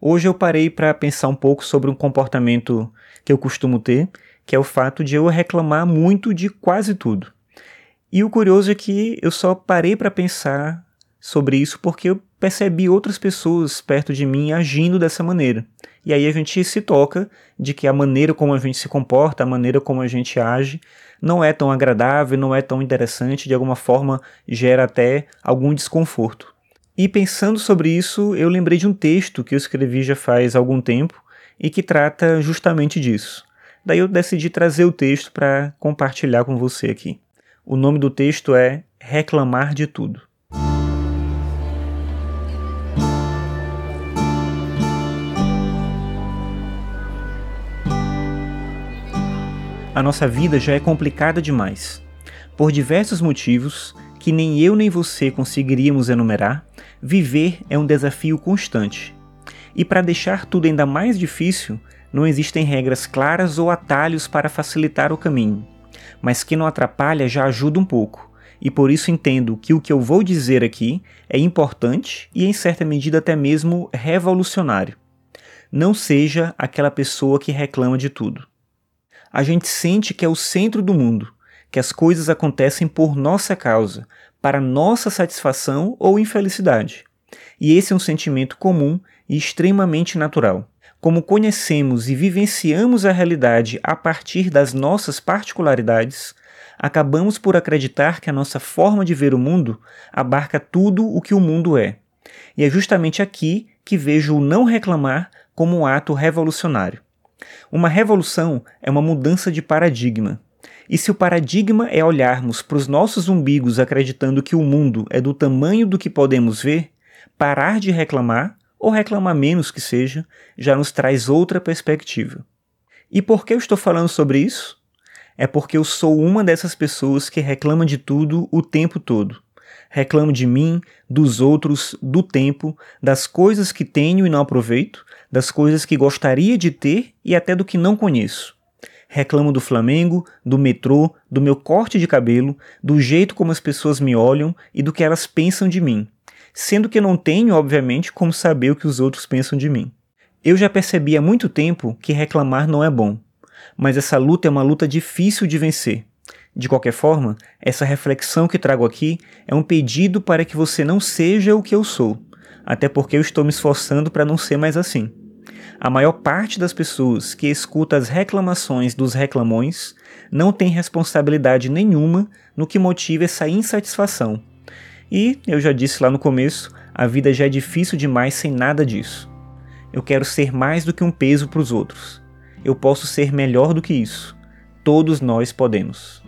Hoje eu parei para pensar um pouco sobre um comportamento que eu costumo ter, que é o fato de eu reclamar muito de quase tudo. E o curioso é que eu só parei para pensar sobre isso porque eu percebi outras pessoas perto de mim agindo dessa maneira. E aí a gente se toca de que a maneira como a gente se comporta, a maneira como a gente age, não é tão agradável, não é tão interessante, de alguma forma gera até algum desconforto. E pensando sobre isso, eu lembrei de um texto que eu escrevi já faz algum tempo e que trata justamente disso. Daí eu decidi trazer o texto para compartilhar com você aqui. O nome do texto é Reclamar de Tudo. A nossa vida já é complicada demais. Por diversos motivos, que nem eu nem você conseguiríamos enumerar, viver é um desafio constante. E para deixar tudo ainda mais difícil, não existem regras claras ou atalhos para facilitar o caminho, mas que não atrapalha já ajuda um pouco, e por isso entendo que o que eu vou dizer aqui é importante e, em certa medida, até mesmo revolucionário. Não seja aquela pessoa que reclama de tudo. A gente sente que é o centro do mundo, que as coisas acontecem por nossa causa, para nossa satisfação ou infelicidade. E esse é um sentimento comum e extremamente natural. Como conhecemos e vivenciamos a realidade a partir das nossas particularidades, acabamos por acreditar que a nossa forma de ver o mundo abarca tudo o que o mundo é. E é justamente aqui que vejo o não reclamar como um ato revolucionário. Uma revolução é uma mudança de paradigma. E se o paradigma é olharmos para os nossos umbigos acreditando que o mundo é do tamanho do que podemos ver, parar de reclamar ou reclamar menos que seja, já nos traz outra perspectiva. E por que eu estou falando sobre isso? É porque eu sou uma dessas pessoas que reclama de tudo o tempo todo. Reclamo de mim, dos outros, do tempo, das coisas que tenho e não aproveito, das coisas que gostaria de ter e até do que não conheço. Reclamo do Flamengo, do metrô, do meu corte de cabelo, do jeito como as pessoas me olham e do que elas pensam de mim sendo que não tenho, obviamente, como saber o que os outros pensam de mim. Eu já percebi há muito tempo que reclamar não é bom, mas essa luta é uma luta difícil de vencer. De qualquer forma, essa reflexão que trago aqui é um pedido para que você não seja o que eu sou, até porque eu estou me esforçando para não ser mais assim. A maior parte das pessoas que escuta as reclamações dos reclamões não tem responsabilidade nenhuma no que motiva essa insatisfação e, eu já disse lá no começo, a vida já é difícil demais sem nada disso. Eu quero ser mais do que um peso para os outros. Eu posso ser melhor do que isso. Todos nós podemos.